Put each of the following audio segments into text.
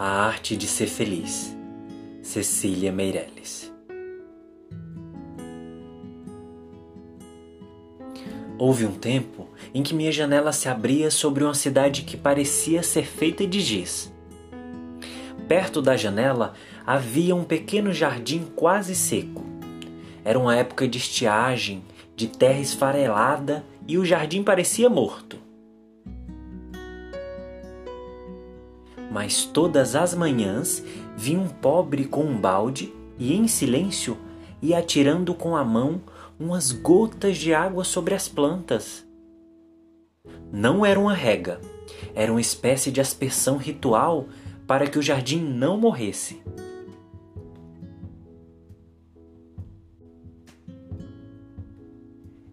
A Arte de Ser Feliz, Cecília Meirelles. Houve um tempo em que minha janela se abria sobre uma cidade que parecia ser feita de giz. Perto da janela havia um pequeno jardim quase seco. Era uma época de estiagem, de terra esfarelada e o jardim parecia morto. Mas todas as manhãs vinha um pobre com um balde e, em silêncio, ia atirando com a mão umas gotas de água sobre as plantas. Não era uma rega, era uma espécie de aspersão ritual para que o jardim não morresse.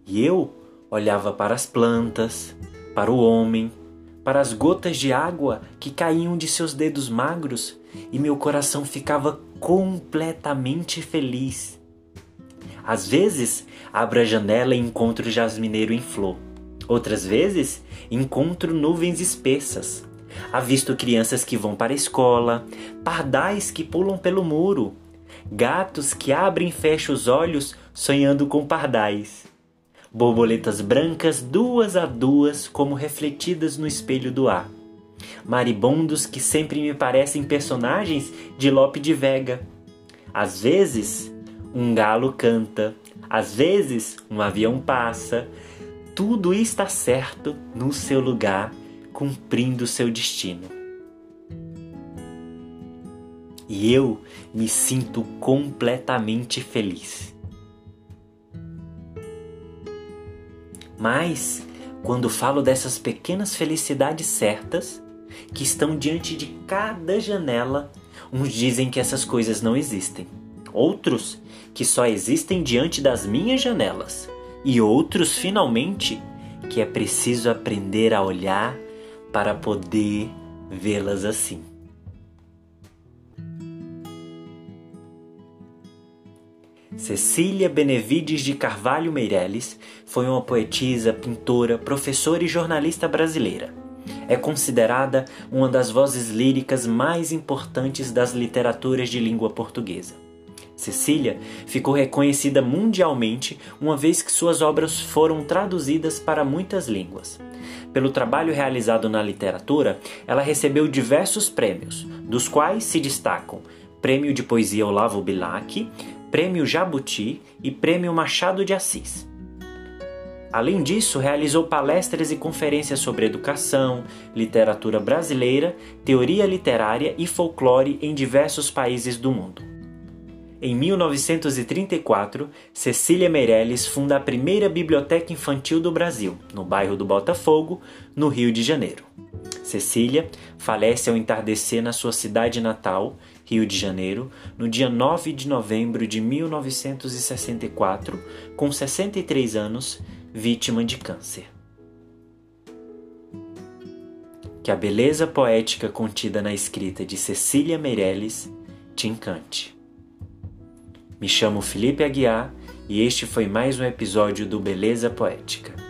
E eu olhava para as plantas, para o homem, para as gotas de água que caíam de seus dedos magros e meu coração ficava completamente feliz. Às vezes, abro a janela e encontro jasmineiro em flor. Outras vezes, encontro nuvens espessas. Avisto crianças que vão para a escola, pardais que pulam pelo muro, gatos que abrem e fecham os olhos sonhando com pardais borboletas brancas duas a duas, como refletidas no espelho do ar. Maribondos que sempre me parecem personagens de Lope de Vega. Às vezes, um galo canta, às vezes, um avião passa. Tudo está certo no seu lugar, cumprindo seu destino. E eu me sinto completamente feliz. Mas, quando falo dessas pequenas felicidades certas, que estão diante de cada janela, uns dizem que essas coisas não existem. Outros que só existem diante das minhas janelas. E outros, finalmente, que é preciso aprender a olhar para poder vê-las assim. Cecília Benevides de Carvalho Meirelles foi uma poetisa, pintora, professora e jornalista brasileira. É considerada uma das vozes líricas mais importantes das literaturas de língua portuguesa. Cecília ficou reconhecida mundialmente uma vez que suas obras foram traduzidas para muitas línguas. Pelo trabalho realizado na literatura, ela recebeu diversos prêmios, dos quais se destacam Prêmio de Poesia Olavo Bilac, Prêmio Jabuti e Prêmio Machado de Assis. Além disso, realizou palestras e conferências sobre educação, literatura brasileira, teoria literária e folclore em diversos países do mundo. Em 1934, Cecília Meirelles funda a primeira biblioteca infantil do Brasil, no bairro do Botafogo, no Rio de Janeiro. Cecília falece ao entardecer na sua cidade natal, Rio de Janeiro, no dia 9 de novembro de 1964, com 63 anos, vítima de câncer. Que a beleza poética contida na escrita de Cecília Meirelles te encante. Me chamo Felipe Aguiar e este foi mais um episódio do Beleza Poética.